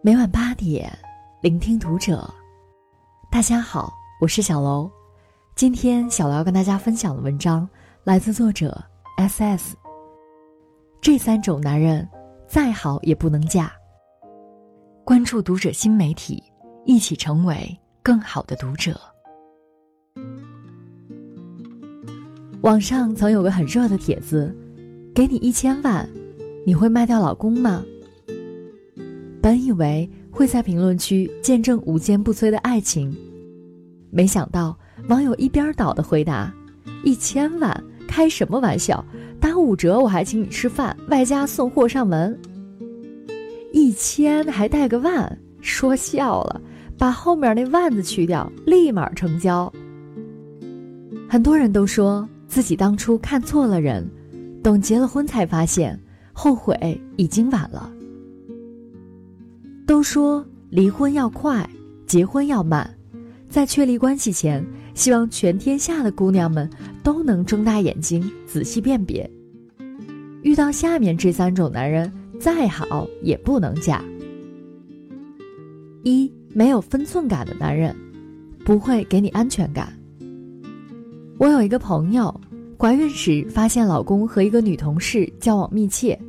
每晚八点，聆听读者。大家好，我是小楼。今天小楼要跟大家分享的文章来自作者 S.S。这三种男人，再好也不能嫁。关注读者新媒体，一起成为更好的读者。网上曾有个很热的帖子：“给你一千万，你会卖掉老公吗？”本以为会在评论区见证无坚不摧的爱情，没想到网友一边倒的回答：“一千万，开什么玩笑？打五折我还请你吃饭，外加送货上门。一千还带个万，说笑了，把后面那万字去掉，立马成交。”很多人都说自己当初看错了人，等结了婚才发现，后悔已经晚了。都说离婚要快，结婚要慢，在确立关系前，希望全天下的姑娘们都能睁大眼睛仔细辨别。遇到下面这三种男人，再好也不能嫁。一没有分寸感的男人，不会给你安全感。我有一个朋友，怀孕时发现老公和一个女同事交往密切。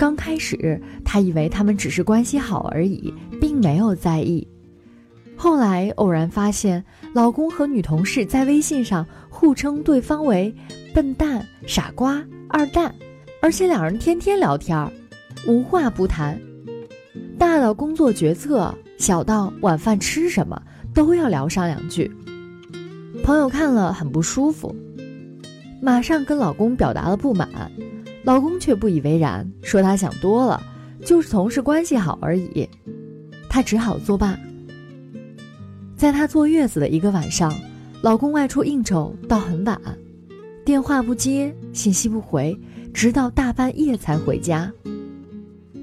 刚开始，她以为他们只是关系好而已，并没有在意。后来偶然发现，老公和女同事在微信上互称对方为“笨蛋”“傻瓜”“二蛋”，而且两人天天聊天，无话不谈，大到工作决策，小到晚饭吃什么，都要聊上两句。朋友看了很不舒服，马上跟老公表达了不满。老公却不以为然，说他想多了，就是同事关系好而已。他只好作罢。在她坐月子的一个晚上，老公外出应酬到很晚，电话不接，信息不回，直到大半夜才回家。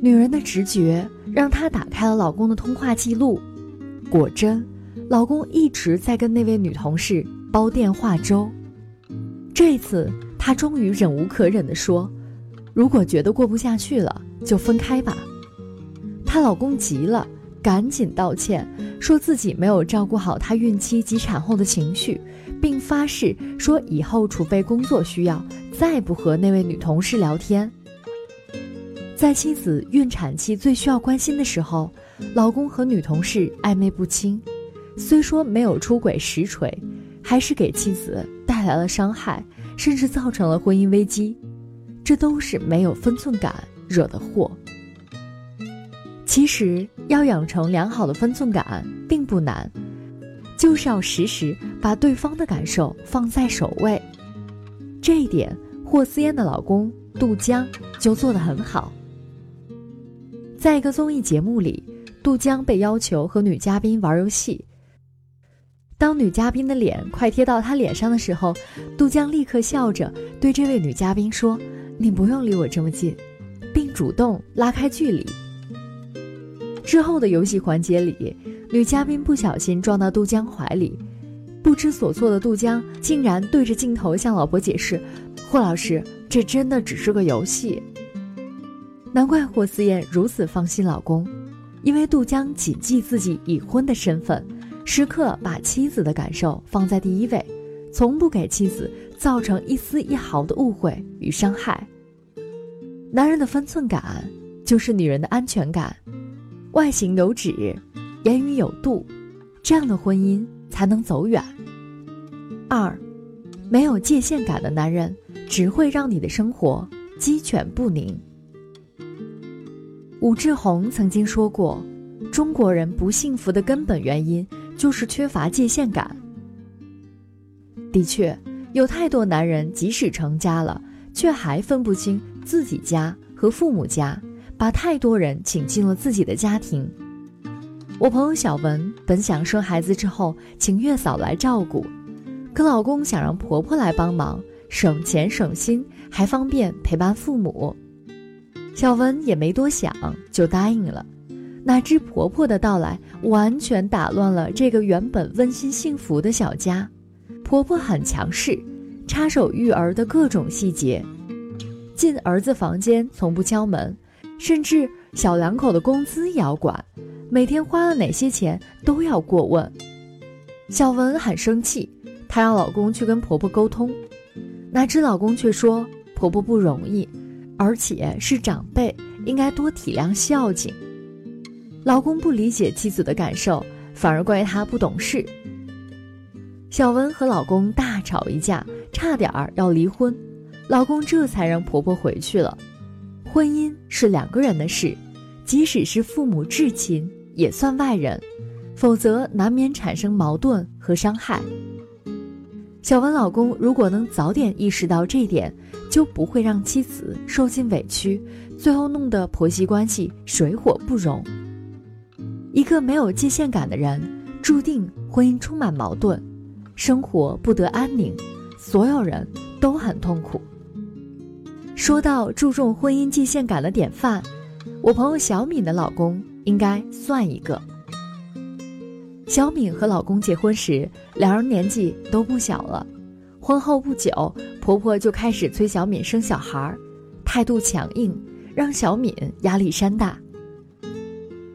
女人的直觉让她打开了老公的通话记录，果真，老公一直在跟那位女同事煲电话粥。这次，她终于忍无可忍地说。如果觉得过不下去了，就分开吧。她老公急了，赶紧道歉，说自己没有照顾好她孕期及产后的情绪，并发誓说以后除非工作需要，再不和那位女同事聊天。在妻子孕产期最需要关心的时候，老公和女同事暧昧不清，虽说没有出轨实锤，还是给妻子带来了伤害，甚至造成了婚姻危机。这都是没有分寸感惹的祸。其实要养成良好的分寸感并不难，就是要时时把对方的感受放在首位。这一点，霍思燕的老公杜江就做得很好。在一个综艺节目里，杜江被要求和女嘉宾玩游戏。当女嘉宾的脸快贴到他脸上的时候，杜江立刻笑着对这位女嘉宾说。你不用离我这么近，并主动拉开距离。之后的游戏环节里，女嘉宾不小心撞到杜江怀里，不知所措的杜江竟然对着镜头向老婆解释：“霍老师，这真的只是个游戏。”难怪霍思燕如此放心老公，因为杜江谨记自己已婚的身份，时刻把妻子的感受放在第一位，从不给妻子造成一丝一毫的误会与伤害。男人的分寸感，就是女人的安全感。外形有止，言语有度，这样的婚姻才能走远。二，没有界限感的男人，只会让你的生活鸡犬不宁。武志红曾经说过，中国人不幸福的根本原因就是缺乏界限感。的确，有太多男人即使成家了，却还分不清。自己家和父母家，把太多人请进了自己的家庭。我朋友小文本想生孩子之后请月嫂来照顾，可老公想让婆婆来帮忙，省钱省心，还方便陪伴父母。小文也没多想就答应了，哪知婆婆的到来完全打乱了这个原本温馨幸福的小家。婆婆很强势，插手育儿的各种细节。进儿子房间从不敲门，甚至小两口的工资也要管，每天花了哪些钱都要过问。小文很生气，她让老公去跟婆婆沟通，哪知老公却说婆婆不容易，而且是长辈，应该多体谅孝敬。老公不理解妻子的感受，反而怪她不懂事。小文和老公大吵一架，差点儿要离婚，老公这才让婆婆回去了。婚姻是两个人的事，即使是父母至亲，也算外人。否则难免产生矛盾和伤害。小文老公如果能早点意识到这点，就不会让妻子受尽委屈，最后弄得婆媳关系水火不容。一个没有界限感的人，注定婚姻充满矛盾，生活不得安宁，所有人都很痛苦。说到注重婚姻界限感的典范，我朋友小敏的老公应该算一个。小敏和老公结婚时，两人年纪都不小了。婚后不久，婆婆就开始催小敏生小孩，态度强硬，让小敏压力山大。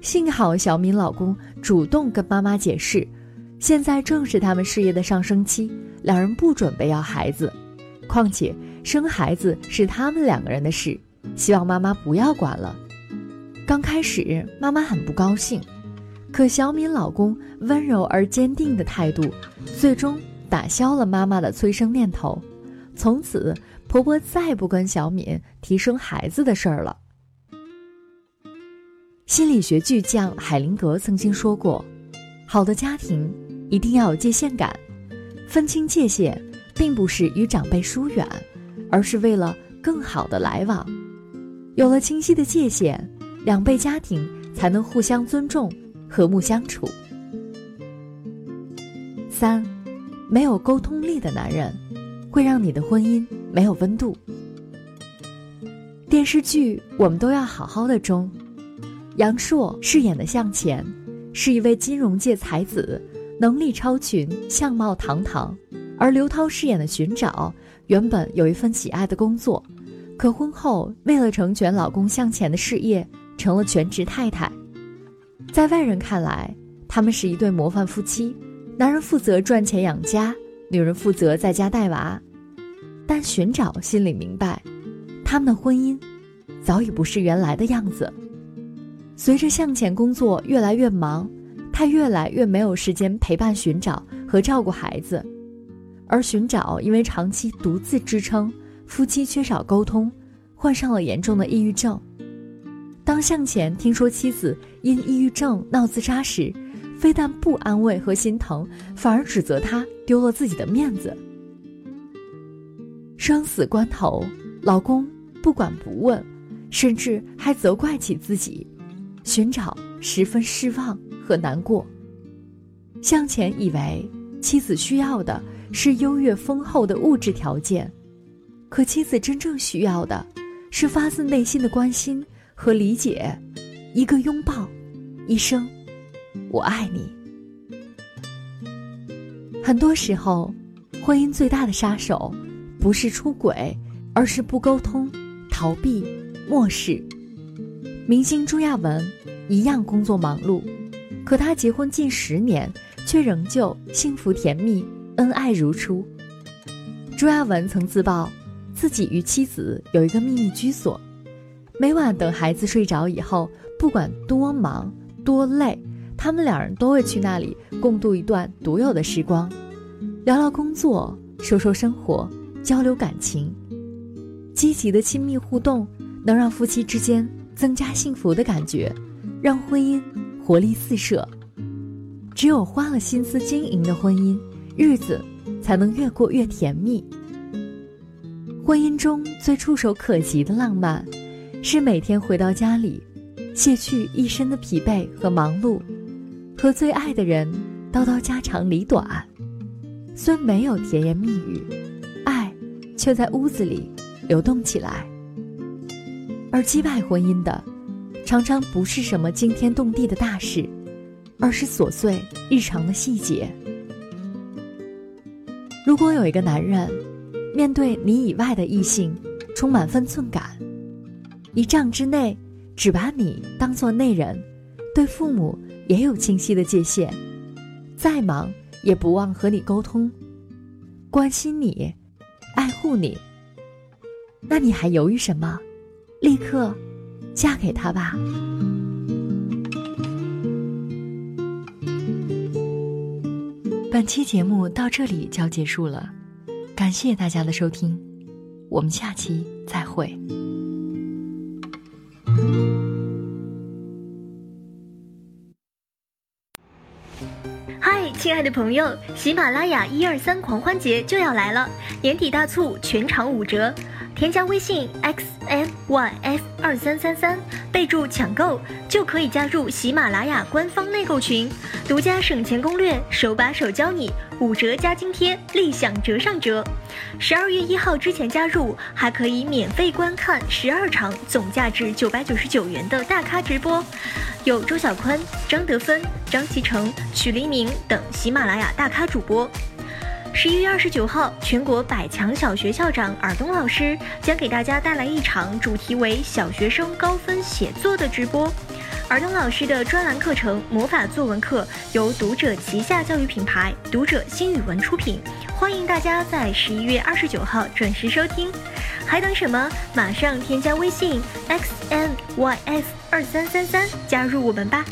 幸好小敏老公主动跟妈妈解释，现在正是他们事业的上升期，两人不准备要孩子，况且生孩子是他们两个人的事，希望妈妈不要管了。刚开始，妈妈很不高兴。可小敏老公温柔而坚定的态度，最终打消了妈妈的催生念头。从此，婆婆再不跟小敏提生孩子的事儿了。心理学巨匠海灵格曾经说过：“好的家庭一定要有界限感，分清界限，并不是与长辈疏远，而是为了更好的来往。有了清晰的界限，两辈家庭才能互相尊重。”和睦相处。三，没有沟通力的男人，会让你的婚姻没有温度。电视剧我们都要好好的中，杨烁饰演的向前，是一位金融界才子，能力超群，相貌堂堂；而刘涛饰演的寻找，原本有一份喜爱的工作，可婚后为了成全老公向前的事业，成了全职太太。在外人看来，他们是一对模范夫妻，男人负责赚钱养家，女人负责在家带娃。但寻找心里明白，他们的婚姻早已不是原来的样子。随着向前工作越来越忙，他越来越没有时间陪伴寻找和照顾孩子，而寻找因为长期独自支撑，夫妻缺少沟通，患上了严重的抑郁症。当向前听说妻子因抑郁症闹自杀时，非但不安慰和心疼，反而指责他丢了自己的面子。生死关头，老公不管不问，甚至还责怪起自己，寻找十分失望和难过。向前以为妻子需要的是优越丰厚的物质条件，可妻子真正需要的，是发自内心的关心。和理解，一个拥抱，一生，我爱你。很多时候，婚姻最大的杀手，不是出轨，而是不沟通、逃避、漠视。明星朱亚文一样工作忙碌，可他结婚近十年，却仍旧幸福甜蜜、恩爱如初。朱亚文曾自曝，自己与妻子有一个秘密居所。每晚等孩子睡着以后，不管多忙多累，他们两人都会去那里共度一段独有的时光，聊聊工作，说说生活，交流感情。积极的亲密互动能让夫妻之间增加幸福的感觉，让婚姻活力四射。只有花了心思经营的婚姻，日子才能越过越甜蜜。婚姻中最触手可及的浪漫。是每天回到家里，卸去一身的疲惫和忙碌，和最爱的人叨叨家长里短。虽没有甜言蜜语，爱却在屋子里流动起来。而击败婚姻的，常常不是什么惊天动地的大事，而是琐碎日常的细节。如果有一个男人，面对你以外的异性，充满分寸感。一丈之内，只把你当做内人，对父母也有清晰的界限，再忙也不忘和你沟通，关心你，爱护你。那你还犹豫什么？立刻嫁给他吧！本期节目到这里就要结束了，感谢大家的收听，我们下期再会。嗨，亲爱的朋友，喜马拉雅一二三狂欢节就要来了，年底大促，全场五折。添加微信 x y f 二三三三，备注抢购，就可以加入喜马拉雅官方内购群，独家省钱攻略，手把手教你，五折加津贴，立享折上折。十二月一号之前加入，还可以免费观看十二场总价值九百九十九元的大咖直播，有周小宽、张德芬、张其成、曲黎明等喜马拉雅大咖主播。十一月二十九号，全国百强小学校长尔东老师将给大家带来一场主题为“小学生高分写作”的直播。尔东老师的专栏课程《魔法作文课》由读者旗下教育品牌读者新语文出品，欢迎大家在十一月二十九号准时收听。还等什么？马上添加微信 x n y f 二三三三，加入我们吧！